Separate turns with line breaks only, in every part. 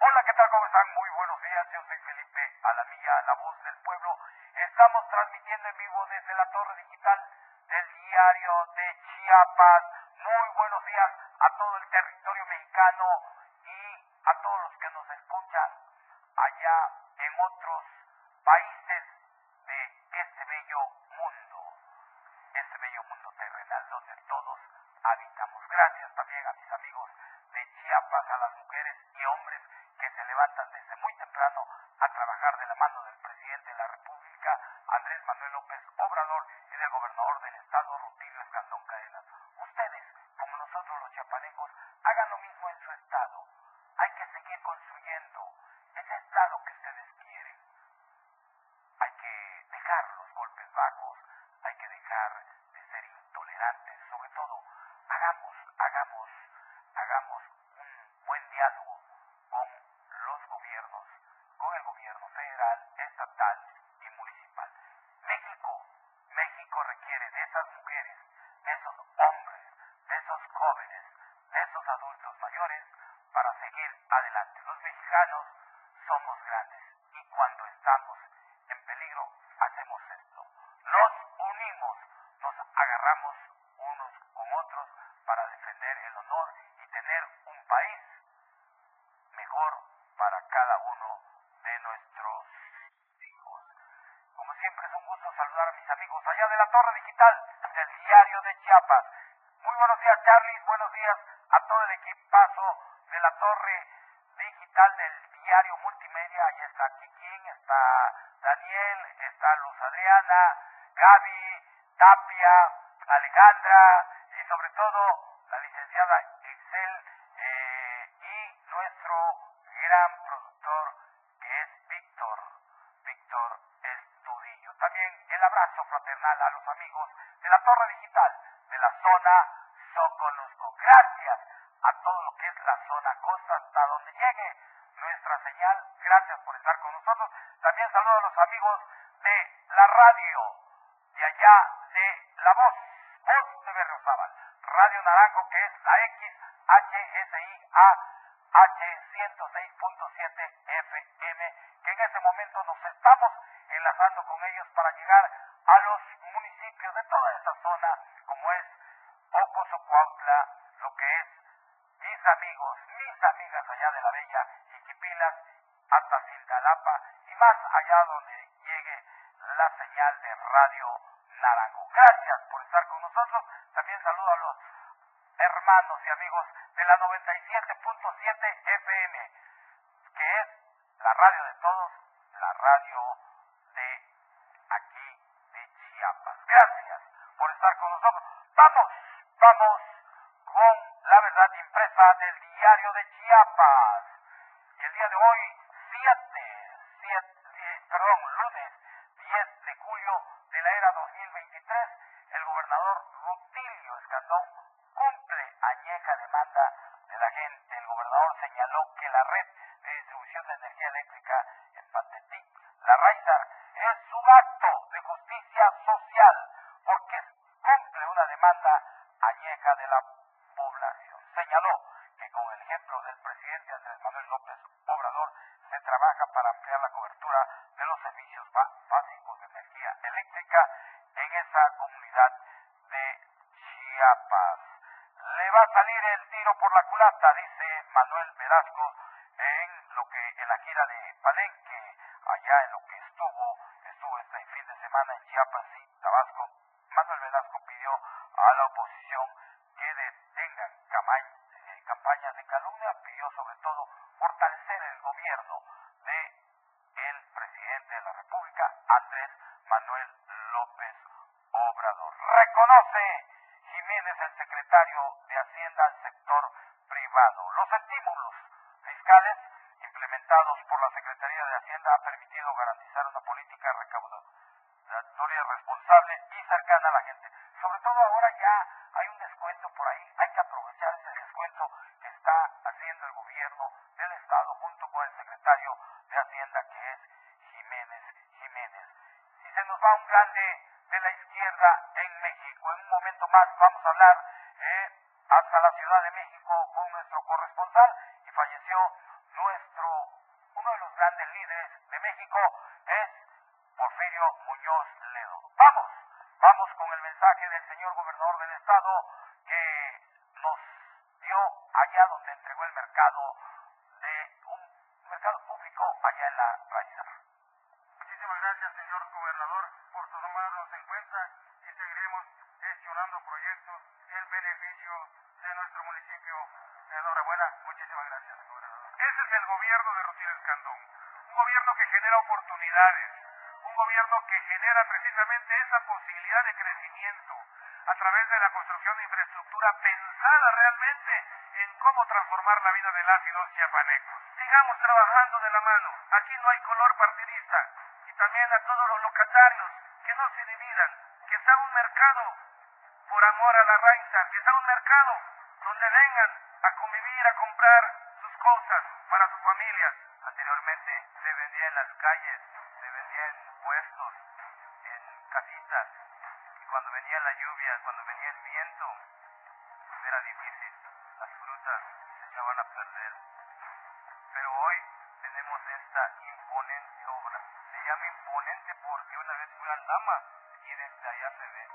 Hola, ¿qué tal? ¿Cómo están? Muy buenos días. Yo soy Felipe Alamilla, la voz del pueblo. Estamos transmitiendo en vivo desde la torre digital del diario de Chiapas. Muy buenos días a todo el territorio mexicano y a todos los que nos escuchan allá en otros países de este bello mundo, este bello mundo terrenal donde todos habitamos. Gracias también a mis amigos de Chiapas, a las mujeres y hombres que se levantan desde muy temprano a trabajar de la mano del presidente de la República, Andrés Manuel López Obrador, y del gobernador del estado, Rutilio Escandón Cadenas. Ustedes, como nosotros los chiapanecos, hagan lo mismo en su estado. Hay que seguir construyendo ese estado que ustedes quieren. Hay que dejar los golpes bajos, hay que dejar de ser intolerantes, sobre todo, hagamos, hagamos, hagamos un buen diálogo con los gobiernos, con el gobierno federal, estatal y municipal. México, México requiere de esas mujeres, de esos hombres, de esos jóvenes, de esos adultos mayores para seguir adelante. Los mexicanos somos grandes y cuando estamos en peligro hacemos esto. Nos unimos, nos agarramos unos con otros para defender el honor y tener un país mejor para cada uno de nuestros hijos. Como siempre es un gusto a mis amigos allá de la Torre Digital del Diario de Chiapas. Muy buenos días Charlie, buenos días a todo el equipazo de la Torre Digital del Diario Multimedia. Ahí está Kikín, está Daniel, está Luz Adriana, Gaby, Tapia, Alejandra y sobre todo la licenciada Excel eh, y nuestro gran productor que es Víctor, Víctor Estudillo. También el abrazo fraternal a los amigos de la Torre Digital de la zona Soconusco. Gracias a todo lo que es la zona costa hasta donde llegue nuestra señal. Gracias por estar con nosotros. También saludo a los amigos de la radio de allá de La Voz, Voz de Berriozábal, Radio Naranjo que es la XHSIA H106.7 FM, que en este momento nos estamos enlazando con ellos para llegar a los municipios de toda esa zona, como es Ocosocuautla, lo que es mis amigos, mis amigas allá de la Bella Jiquipilas, hasta Cintalapa y más allá donde llegue la señal de Radio Naranjo. Gracias por estar con nosotros. También saludo a los hermanos y amigos de la 97.7 FM, que es la radio de todos, la radio de aquí de Chiapas. Gracias por estar con nosotros. Vamos, vamos con la verdad impresa del diario de Chiapas. Y el día de hoy, 7, 7 perdón, lunes 10 de julio de la era 2023, el gobernador Rutilio Escandón cumple añeja demanda de la gente. El gobernador señaló que la red de distribución de energía eléctrica en Pantetí, la Raizar, es un acto de justicia social porque cumple una demanda añeja de la población. Señaló que con el ejemplo del presidente Andrés Manuel López Obrador se trabaja para ampliar la cobertura de los servicios básicos de energía eléctrica en esa comunidad de Chiapas. Le va a salir el tiro dice Manuel Velasco, en lo que en la gira de Palenque, allá en lo que estuvo, estuvo este fin de semana en Chiapas y Tabasco. Manuel Velasco pidió a la oposición que detengan eh, campañas de calumnia, pidió sobre todo fortalecer el gobierno de el presidente de la República, Andrés Manuel López Obrador. Reconoce Jiménez, el secretario Hacienda ha permitido garantizar una política recaudatoria responsable y cercana a la gente. Sobre todo ahora ya hay un descuento por ahí, hay que aprovechar ese descuento que está haciendo el gobierno del Estado junto con el secretario de Hacienda que es Jiménez Jiménez. Si se nos va un grande de la izquierda en México, en un momento más vamos a hablar eh, hasta la Ciudad de México con nuestro es Porfirio Muñoz Ledo. Vamos, vamos con el mensaje del señor gobernador del estado que nos dio allá donde entregó el mercado de un mercado público allá en la Raiza.
Muchísimas gracias, señor gobernador, por tomarnos en cuenta y seguiremos gestionando proyectos en beneficio de nuestro municipio. Enhorabuena, muchísimas gracias, gobernador.
Ese es el gobierno de Rutilio Escandón, un gobierno que genera oportunidades, un gobierno que genera precisamente esa posibilidad de crecimiento a través de la construcción de infraestructura pensada realmente en cómo transformar la vida de las y los chiapanecos. Sigamos trabajando de la mano. Aquí no hay color partidista. Y también a todos los locatarios que no se dividan, que está un mercado por amor a la raíz, que está un mercado donde vengan a convivir, a comprar sus cosas para sus familias.
Anteriormente se vendía en las calles, cuando venía el viento, era difícil, las frutas se echaban a perder. Pero hoy tenemos esta imponente obra. Se llama imponente porque una vez fui al Lama y desde allá se ve.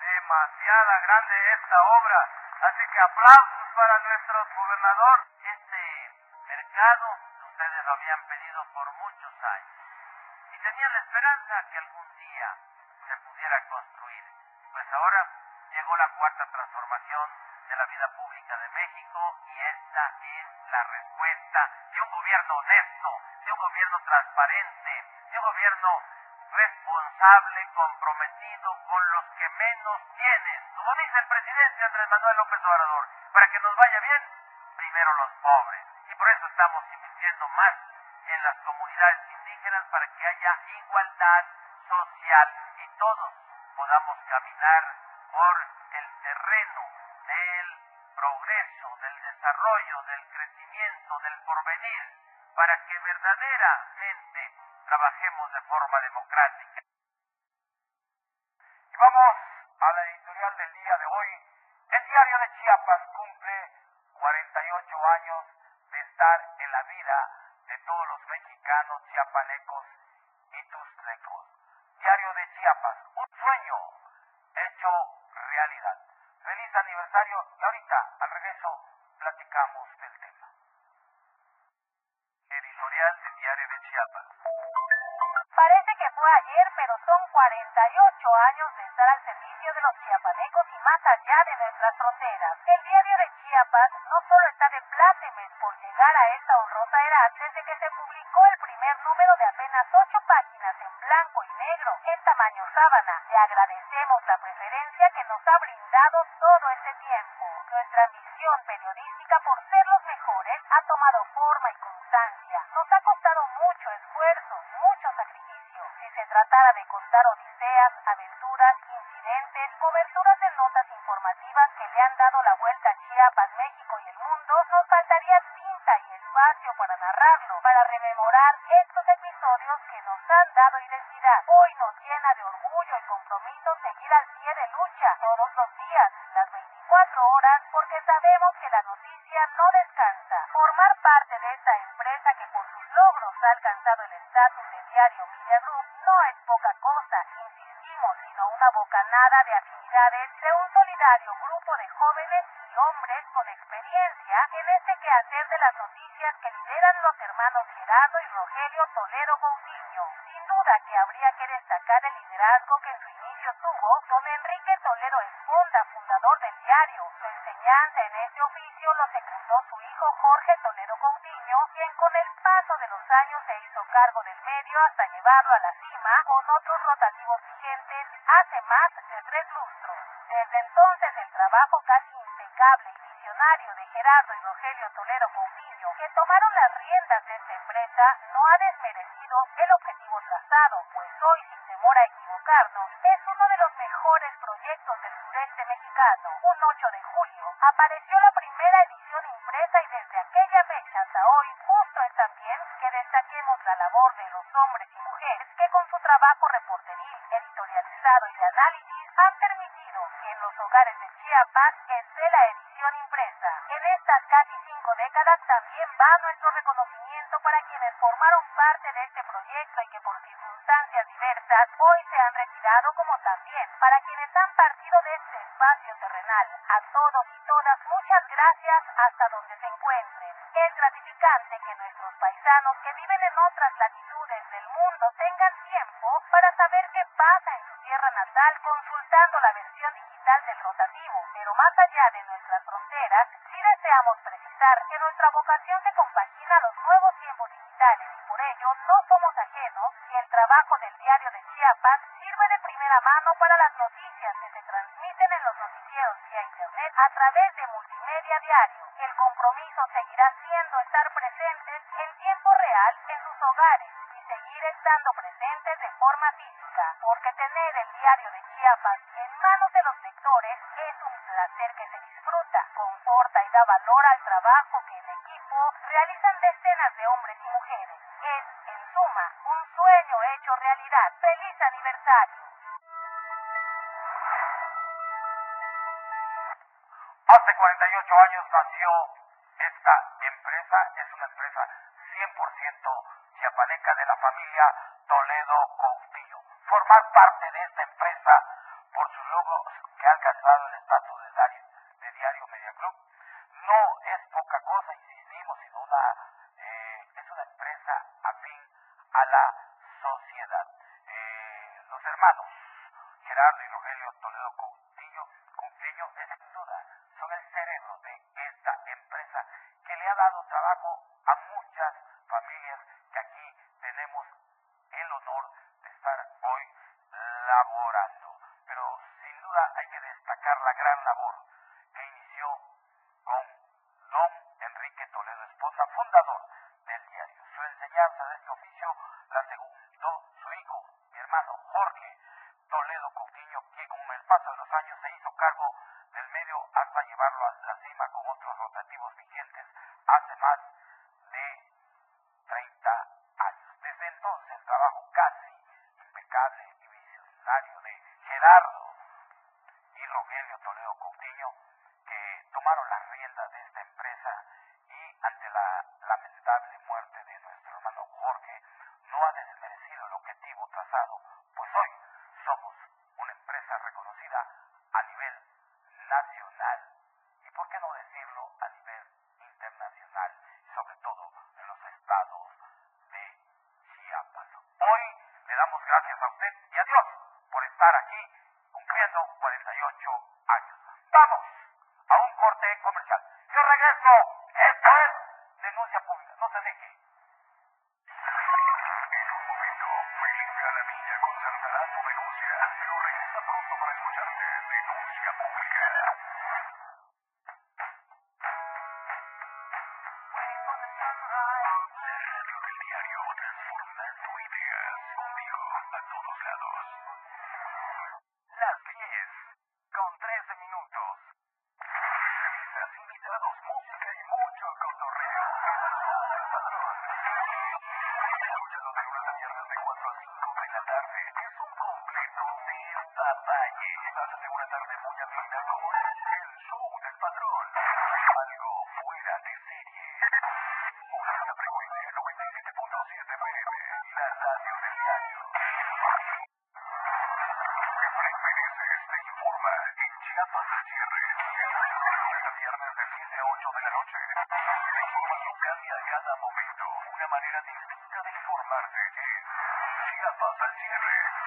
Demasiada grande esta obra, así que aplausos para nuestro gobernador. Este mercado ustedes lo habían pedido por muchos años y tenían la esperanza que algún día transparente, de un gobierno responsable, comprometido con los que menos tienen. Como dice el presidente Andrés Manuel López Obrador, para que nos vaya bien, primero los pobres. Y por eso estamos invirtiendo más en las comunidades indígenas para que haya igualdad social y todos podamos caminar por el terreno del progreso, del desarrollo, del crecimiento, del porvenir, para que de Y vamos a la editorial del día de hoy. El diario de Chiapas cumple 48 años de estar en la vida de todos los mexicanos chiapanecos
son 48 años de estar al servicio de los chiapanecos y más allá de nuestras fronteras. El diario de Chiapas no solo está de plácemes por llegar a esta honrosa edad desde que se publicó el primer número de apenas 8 páginas en blanco y negro, en tamaño sábana. Le agradecemos la de orgullo y compromiso seguir al pie de lucha todos los días, las 24 horas, porque sabemos que la noticia no descansa. Formar parte de esta empresa que por sus logros ha alcanzado el estatus de diario Media Group no es poca cosa, insistimos, sino una bocanada de afinidades de un solidario grupo de jóvenes y hombres con experiencia en este quehacer de las noticias que lideran los hermanos Gerardo y Rogelio Toledo Coutinho. Sin duda que habría que destacar el liderazgo que en su inicio tuvo don Enrique Toledo Esponda, fundador del diario. Su enseñanza en este oficio lo secundó su hijo Jorge Toledo Coutinho, quien con el paso de los años se hizo cargo del medio hasta llevarlo a la cima con otros rotativos vigentes hace más de tres lustros. Desde entonces el trabajo casi impecable y visionario de Gerardo y Rogelio Toledo Coutinho, que tomaron las riendas de esta empresa, no ha desmerecido el objetivo trazado, es uno de los mejores proyectos del sureste mexicano. Un 8 de julio apareció la primera edición impresa y desde aquella fecha hasta hoy justo es también que destaquemos la labor de los hombres y mujeres que con su trabajo reporteril, editorializado y de análisis han permitido que en los hogares de Chiapas esté la edición impresa. En estas casi cinco décadas también va nuestro reconocimiento retirado como también para quienes han partido de este espacio terrenal. A todos y todas muchas gracias hasta donde se encuentren. Es gratificante que nuestros paisanos que viven en otras latitudes del mundo tengan tiempo para saber qué pasa en su tierra natal consultando la versión digital del rotativo. Pero más allá de nuestras fronteras, sí deseamos precisar que nuestra vocación se compagina a los nuevos tiempos digitales y por ello no somos ajenos si el trabajo del diario de Chiapas de primera mano para las noticias que se transmiten en los noticieros vía Internet a través de Multimedia Diario. El compromiso seguirá siendo estar presentes en tiempo real en sus hogares y seguir estando presentes de forma física, porque tener el diario de Chiapas en manos de los lectores es un placer que se disfruta, conforta y da valor al trabajo que en equipo realizan decenas de hombres y mujeres. Es, en suma, un sueño hecho realidad. ¡Feliz aniversario!
años nació Coutinho, que con el paso de los años se hizo cargo del medio hasta llevarlo al nothing En Chiapas
al cierre. Lunes a viernes de 7 a 8 de la noche. La información cambia a cada momento. Una manera distinta de informarte es Chiapas al cierre.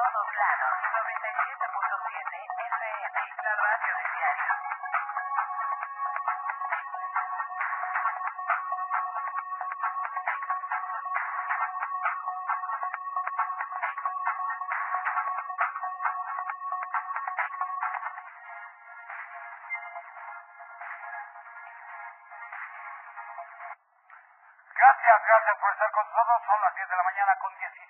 todos lados.
97.7 FM, la radio del diario.
Gracias, gracias por estar con nosotros. Son las 10 de la mañana con 17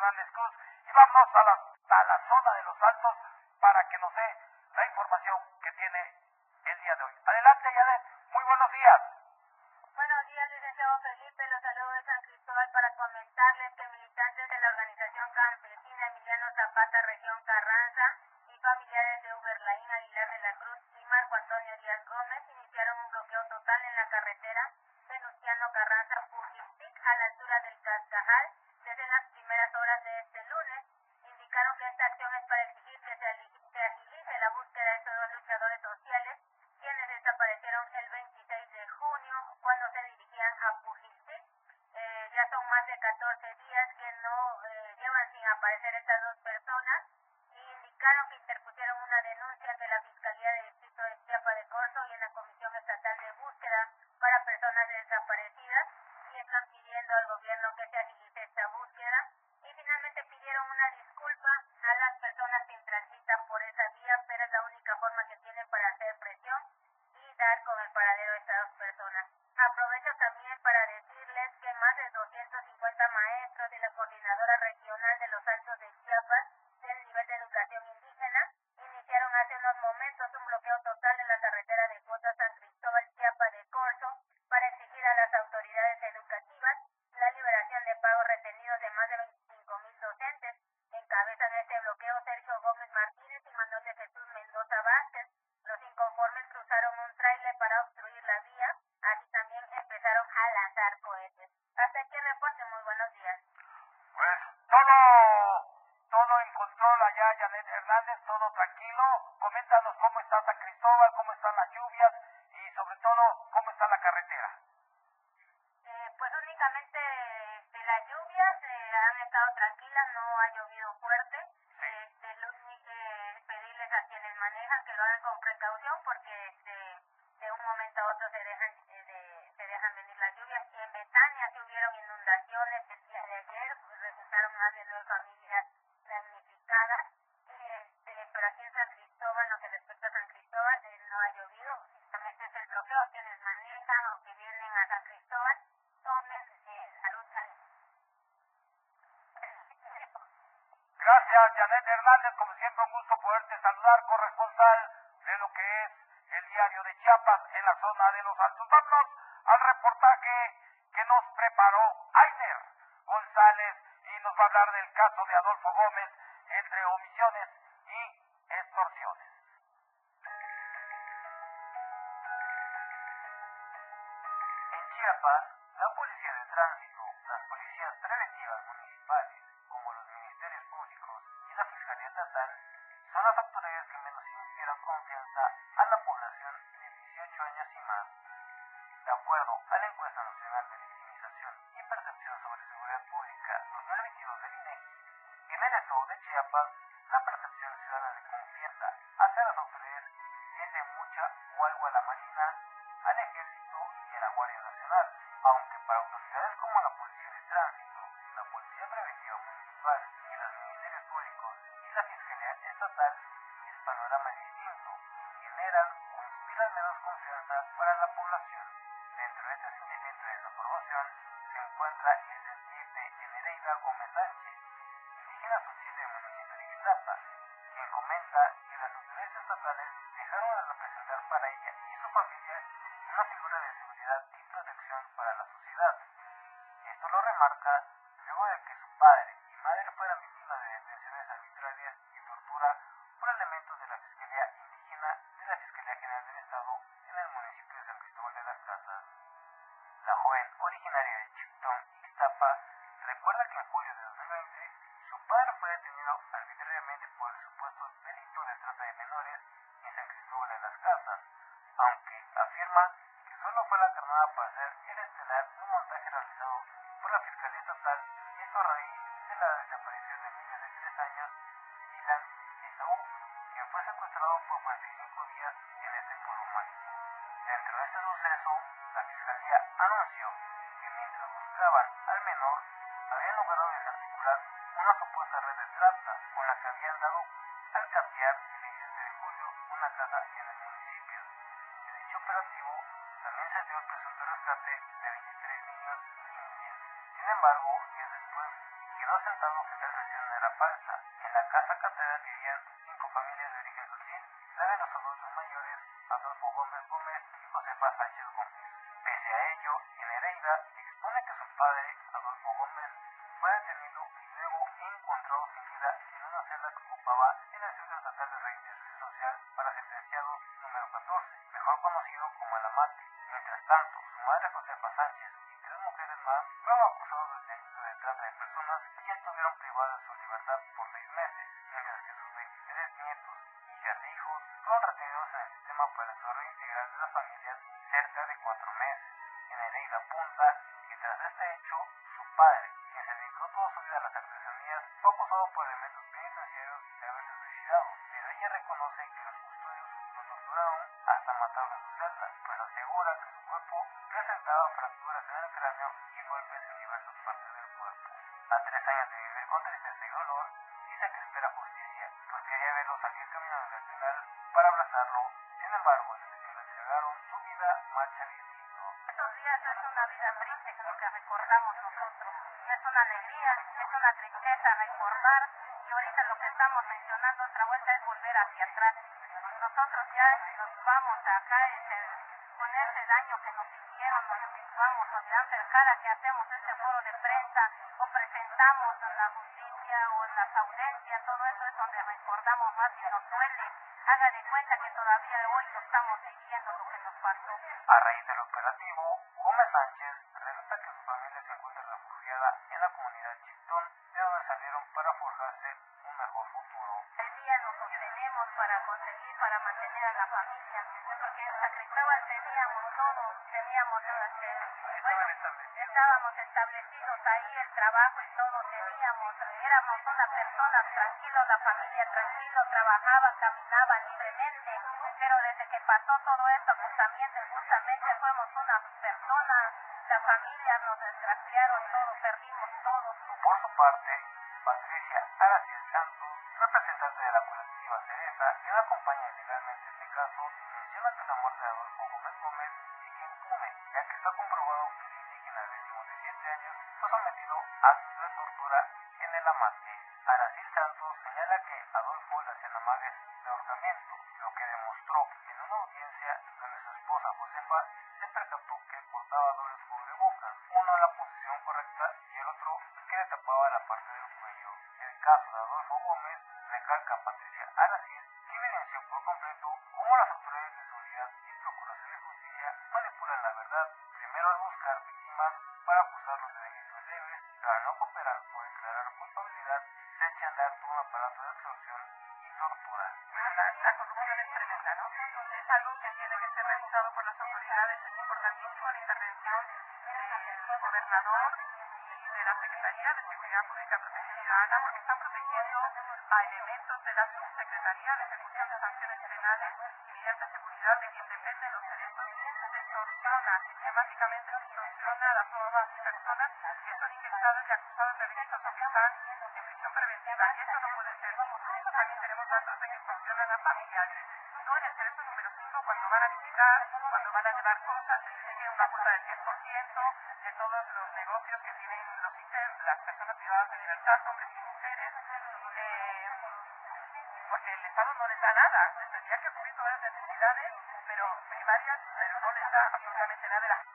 Hernández Cruz. Y vamos a la, a la zona de los altos para que nos dé la información que tiene el día de hoy. Adelante, Yade. Muy buenos días.
Buenos días, licenciado Felipe. Los saludos de San Cristóbal para comentarles que militantes de la organización campesina Emiliano Zapata, región Carranza,
that are Obed Hernández, como siempre un gusto poderte saludar, corresponsal de lo que es el diario de Chiapas en la zona de los Altos. Vámonos al reportaje que nos preparó Ainer González y nos va a hablar del caso de Adolfo Gómez,
estatal, el panorama es distinto, generan o inspiran menos confianza para la población. Dentro de este sentimiento de desaprobación se encuentra el sentir de Enereida Gómez Sánchez, indígena social del municipio de Ixtapa, afirma que solo fue la carnada por hacer el estelar de un montaje realizado por la Fiscalía Estatal, esto a raíz de la desaparición del niño de 3 años, Dylan Esaú, quien fue secuestrado por 45 días en este Pueblo Mágico. Dentro de este suceso, rescate de 23 niños niñas. Sin embargo, días después quedó asentado que tal versión era falsa. En la casa catedral vivían fueron acusados del delito de trata de personas y estuvieron privadas de su libertad por seis meses, mientras que sus 23 nietos, hijas e hijos fueron retenidos en el sistema para el desarrollo integral de las familias cerca de cuatro meses. En Hereida apunta que tras este hecho, su padre, quien se dedicó toda su vida a las artesanías, fue acusado por elementos penitenciarios de haberse suicidado, pero ella reconoce que los custodios lo torturaron hasta matarlo en su celda, pues asegura que su cuerpo presentaba fracturas en el cráneo A tres años de vivir con tristeza y dolor, que espera justicia, pues quería verlo salir caminando del penal para abrazarlo. Sin embargo, desde que lo entregaron, su vida marcha distinto.
Estos días es una vida triste, lo que recordamos nosotros. No es una alegría, es una tristeza recordar y ahorita lo que estamos mencionando otra vuelta es volver hacia atrás. Nosotros ya nos vamos acá ese, con ese daño que nos hicieron, nos vamos a dar cara que hacemos este foro de prensa presentamos en la justicia o en todo eso es donde recordamos más y nos duele. Haga de cuenta que todavía hoy lo estamos viviendo lo que nos pasó.
A raíz del operativo, Gómez Sánchez relata que su familia se encuentra refugiada en la comunidad Chiptón, de donde salieron para forjarse un mejor futuro.
El día nos sostenemos para conseguir, para mantener a la familia, porque en teníamos todo, teníamos estábamos establecidos ahí, el trabajo y todo teníamos, éramos una persona tranquilo, la familia tranquilo, trabajaba, caminaba libremente, pero desde que pasó todo esto, pues justamente fuimos una persona, la familia nos desgraciaron todo, perdimos todo.
Por su parte, la verdad, primero al buscar víctimas para acusarlos de delitos leves, al no cooperar o declarar culpabilidad, se echa a andar todo un aparato de extorsión y tortura.
La, la corrupción es tremenda, ¿no? Es algo que tiene que ser revisado por las autoridades. Es importantísimo la intervención del gobernador y de la Secretaría de Seguridad Pública y Protección Ciudadana porque están protegiendo a elementos de la Subsecretaría de Ejecución de Sanciones Penales y Medidas de Seguridad de quien dependen los derechos. Se extorsiona, sistemáticamente se extorsiona a las nuevas personas que son ingresadas y acusadas de delitos o que están en prisión preventiva. Y eso no puede ser. Incluso también tenemos datos de que extorsionan a familiares. No en el cerezo número 5 cuando van a visitar, cuando van a llevar cosas, se una cuota del 10% de todos los negocios que tienen los las personas privadas de libertad, hombres y mujeres. Eh, porque el Estado no les da nada, les tendría que cubrir todas las necesidades, pero primarias, absolutamente nada. de las-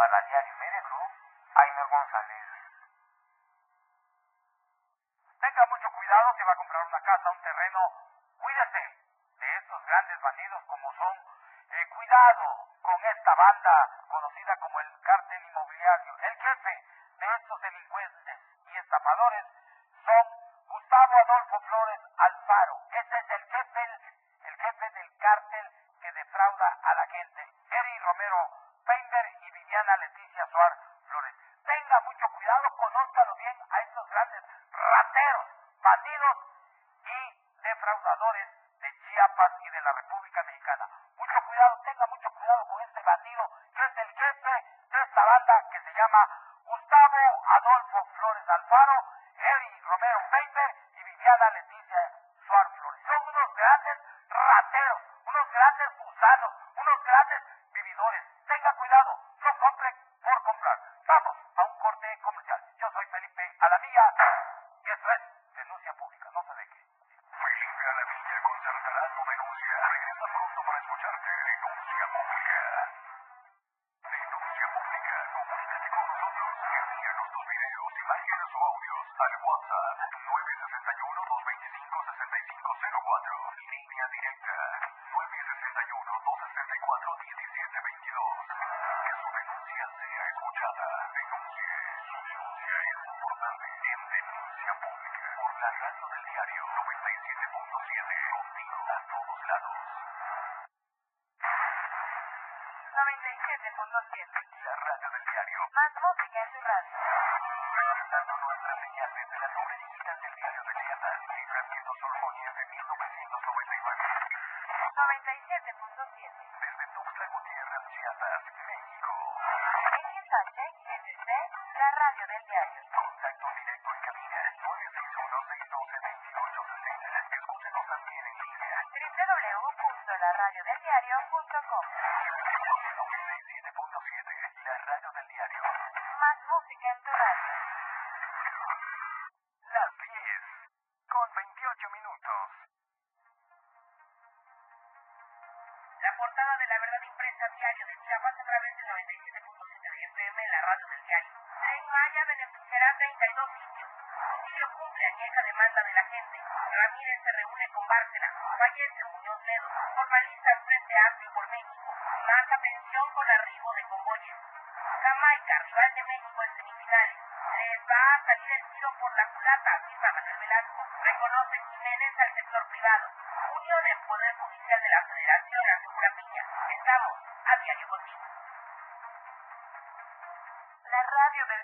Para Diario Media Group, Ainer González.
Tenga mucho cuidado si va a comprar una casa, un terreno. Cuídese de estos grandes bandidos como son. Eh, cuidado con esta banda grandes
música en tu radio.
Presentando nuestra señal desde la torre digital del diario de Chiapas. Libramiento Sur Poniente 1999.
97.7.
Desde Tuxtla Gutiérrez, Chiapas, México.
XHGTC, la radio del diario.
Contacto directo en cabina 961-612-2860. Escúchenos también en línea.
www.laradiodeldiario.com
Maya beneficiará 32 sitios. Trujillo cumple añeja demanda de la gente. Ramírez se reúne con Bárcena. Fallece Muñoz Ledo. Formalizan Frente Amplio por México. Más atención con arribo de convoyes. Jamaica, rival de México en semifinales. Les va a salir el tiro por la culata, afirma Manuel Velasco. Reconoce Jiménez al sector privado. Unión en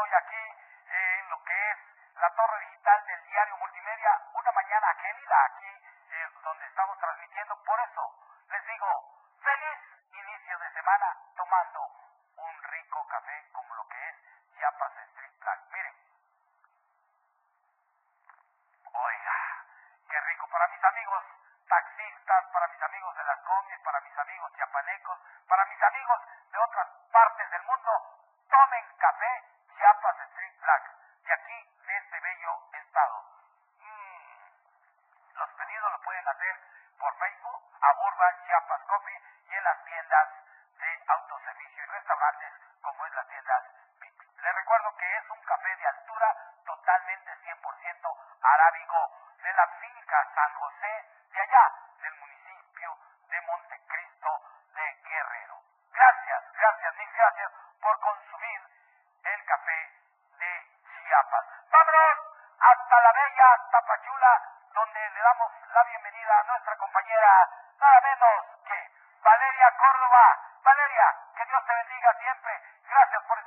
Estoy aquí la bella Tapachula, donde le damos la bienvenida a nuestra compañera, nada menos que Valeria Córdoba. Valeria, que Dios te bendiga siempre. Gracias por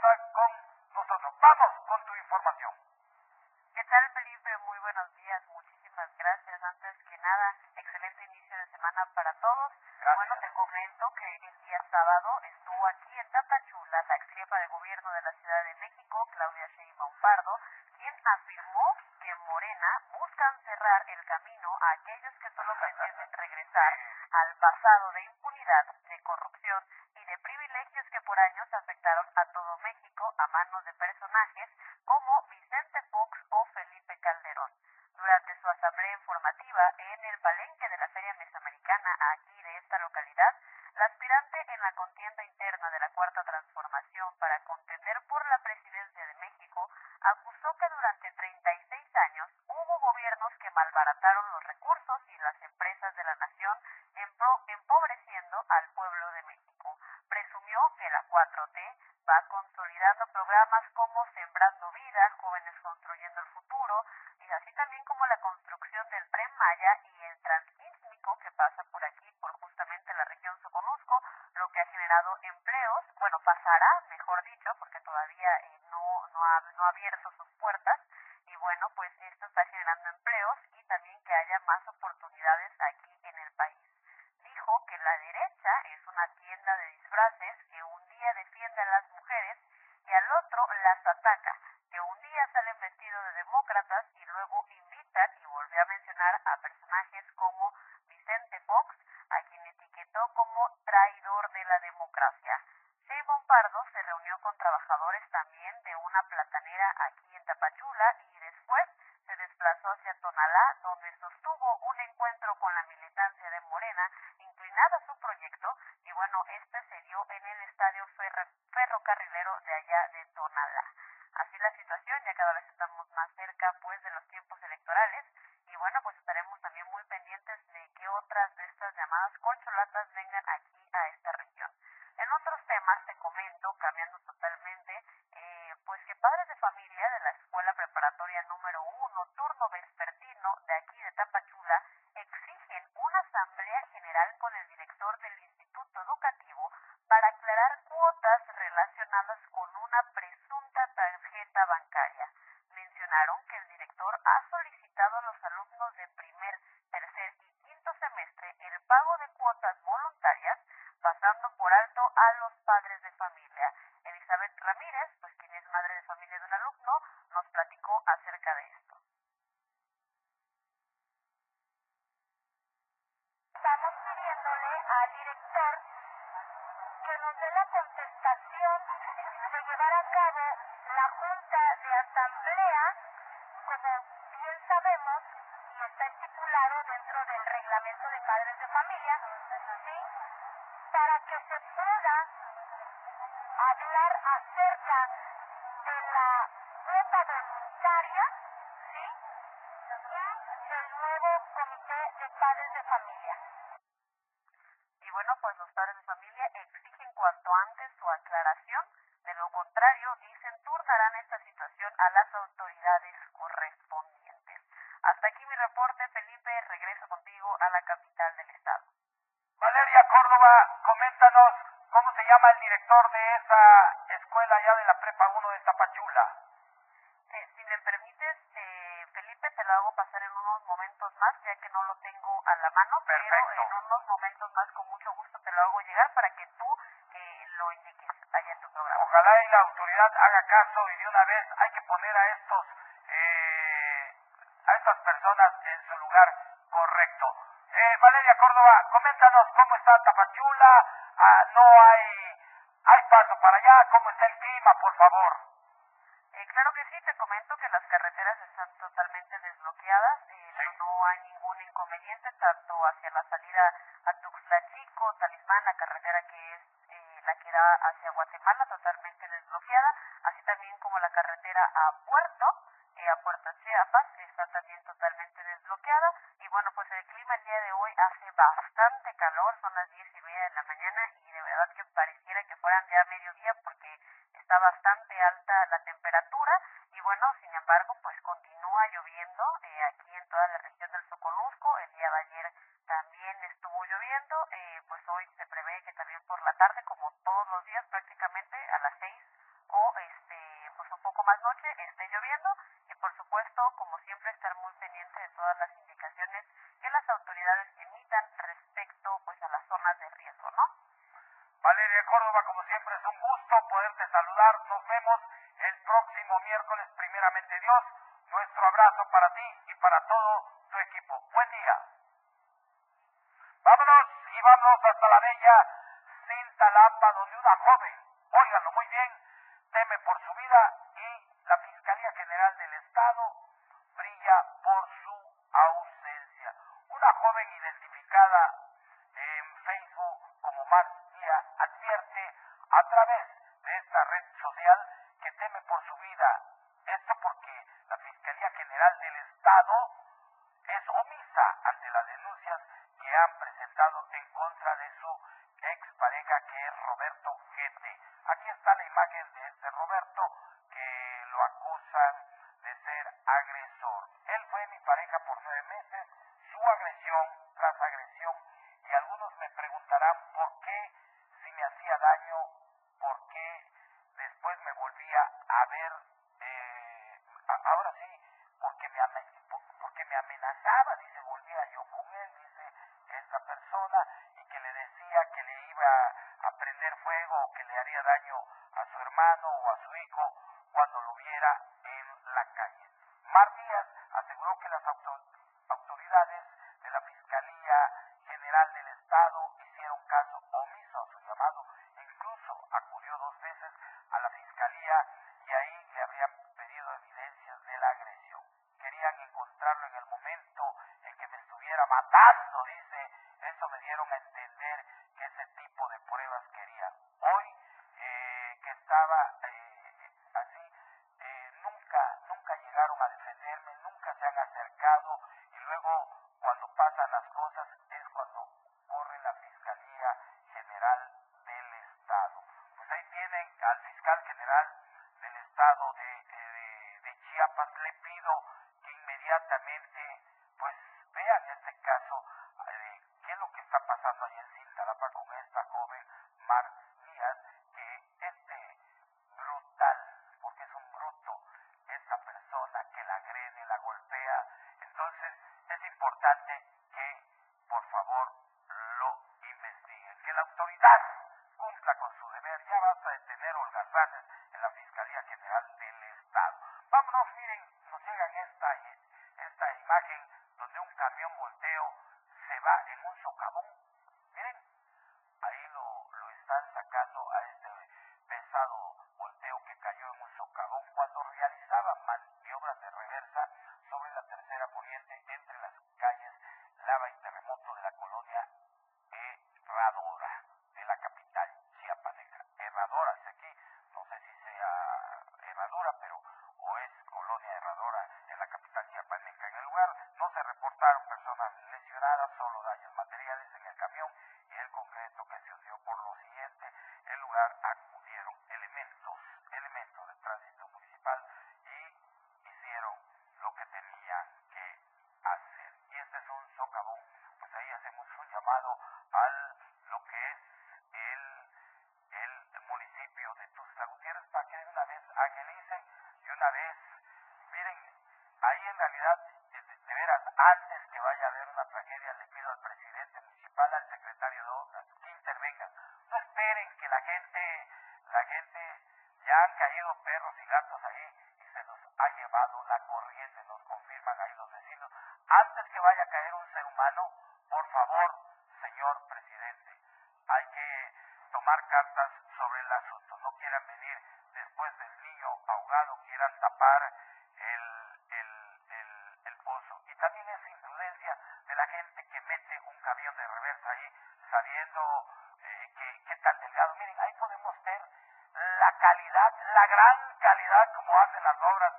abierto.
nuevo Comité de Padres de Familia.
Y bueno, pues los padres de familia exigen cuanto antes su aclaración, de lo contrario, dicen, turnarán esta situación a las autoridades correspondientes. Hasta aquí mi reporte, Felipe, regreso contigo a la capital del estado.
Valeria Córdoba, coméntanos cómo se llama el director de esa escuela allá de la
Perfecto. pero en unos momentos más con mucho gusto te lo hago llegar para que tú eh, lo indiques allá en tu programa.
Ojalá y la autoridad haga caso y de una vez hay que poner a estos eh, a estas personas en su lugar correcto. Eh, Valeria Córdoba, coméntanos cómo está Tapachula, ah, no hay
impacto hacia la salida a Tuxtla Chico, Talismán, la carretera que es eh, la que da hacia Guatemala,
Nos vemos el próximo miércoles, primeramente Dios. matando, dice, eso me dieron a entender. socavón, pues ahí hacemos un llamado al cartas sobre el asunto. No quieran venir después del niño ahogado, quieran tapar el, el, el, el pozo. Y también es imprudencia de la gente que mete un camión de reversa ahí sabiendo eh, que, que tan delgado. Miren, ahí podemos ver la calidad, la gran calidad como hacen las obras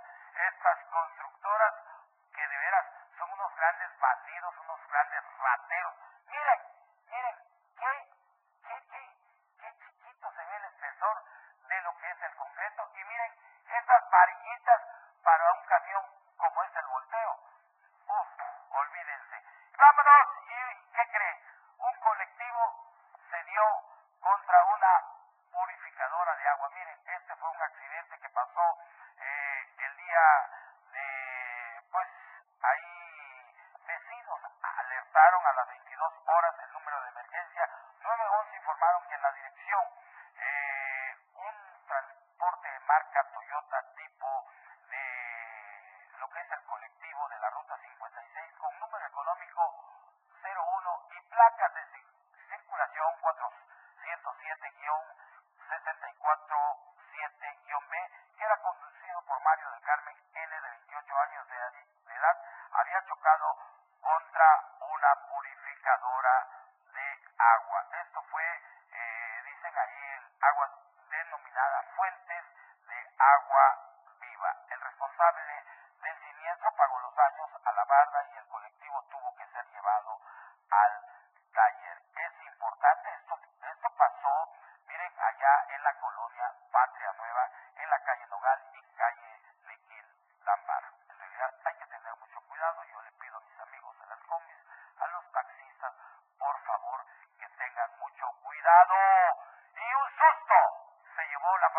la dirección.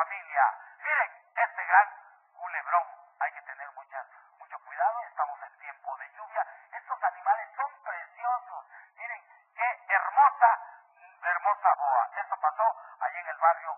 familia. Miren, este gran culebrón. Hay que tener mucha, mucho cuidado. Estamos en tiempo de lluvia. Estos animales son preciosos. Miren, qué hermosa, hermosa boa. Esto pasó allí en el barrio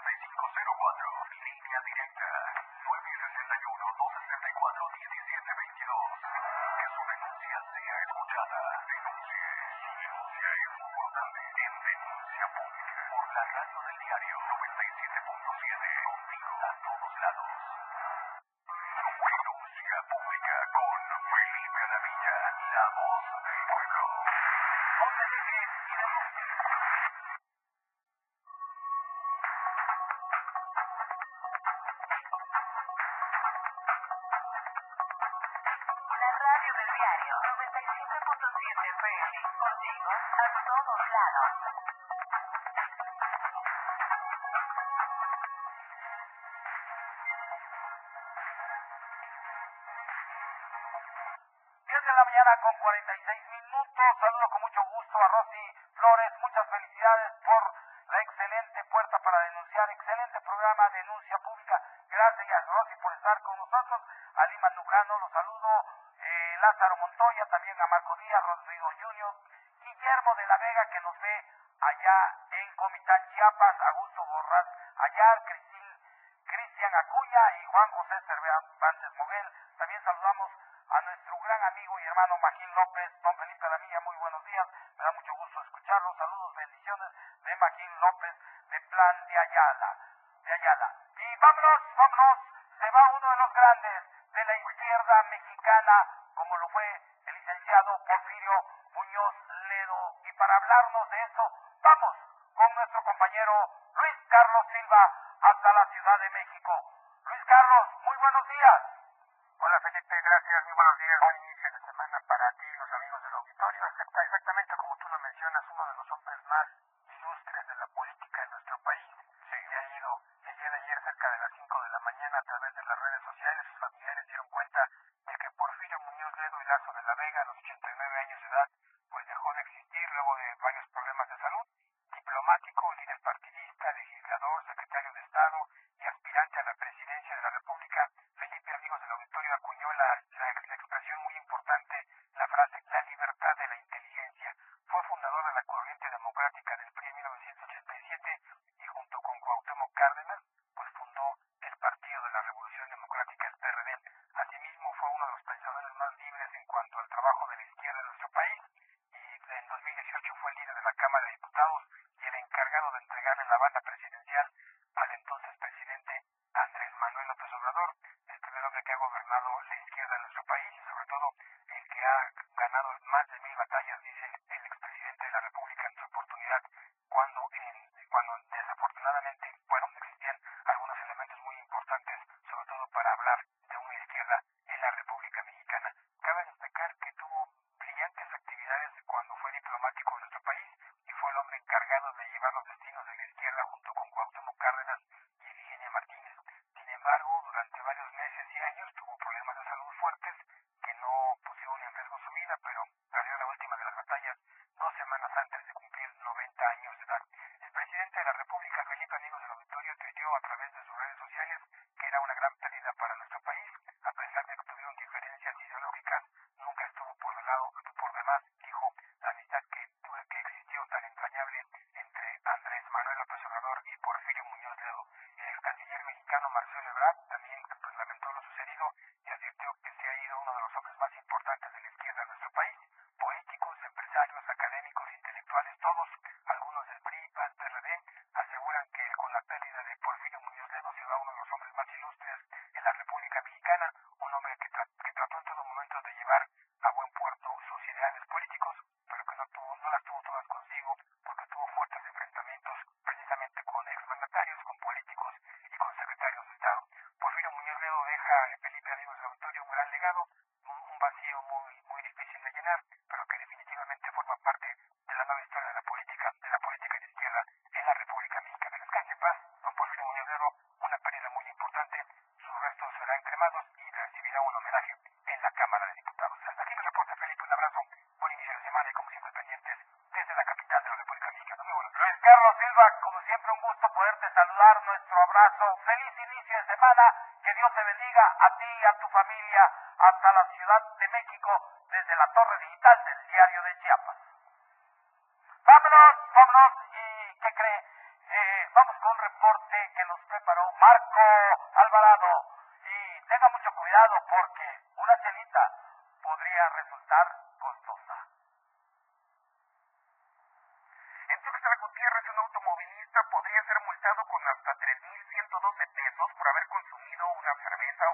4501. con 46 minutos. Saludo con mucho gusto a Rosy de eso, vamos con nuestro compañero Luis Carlos Silva hasta la Ciudad de México. Luis Carlos, muy buenos días.
Hola Felipe, gracias, muy buenos días, buen inicio de semana para ti y los amigos del auditorio. Exactamente como tú lo mencionas, uno de los hombres más de sus redes sociales
feliz inicio de semana, que Dios te bendiga a ti y a tu familia hasta la Ciudad de México desde la Torre Digital del Diario de Chiapas. Vámonos, vámonos, y ¿qué cree? Eh, vamos con un reporte que nos preparó Marco Alvarado. Y tenga mucho cuidado porque...
por haber consumido una cerveza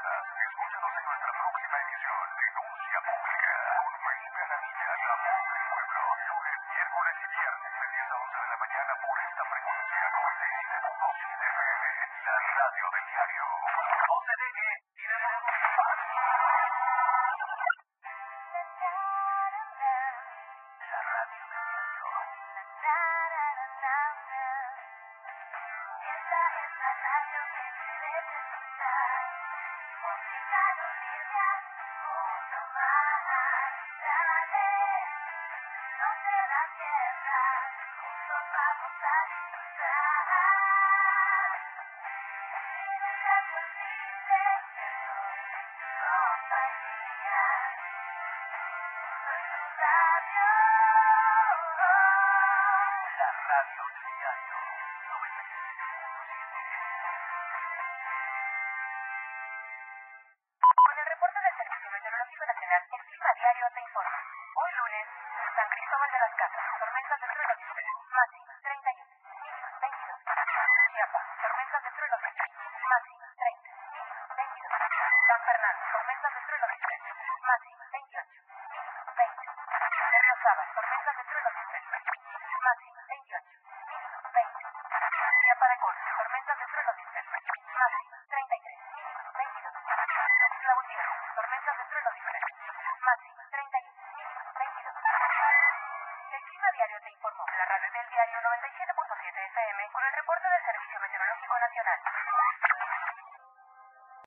Escúchanos en nuestra próxima emisión, Denuncia Pública, con Felipe Alamilla, la voz del pueblo, lunes, miércoles y viernes, de 10 a 11 de la mañana por esta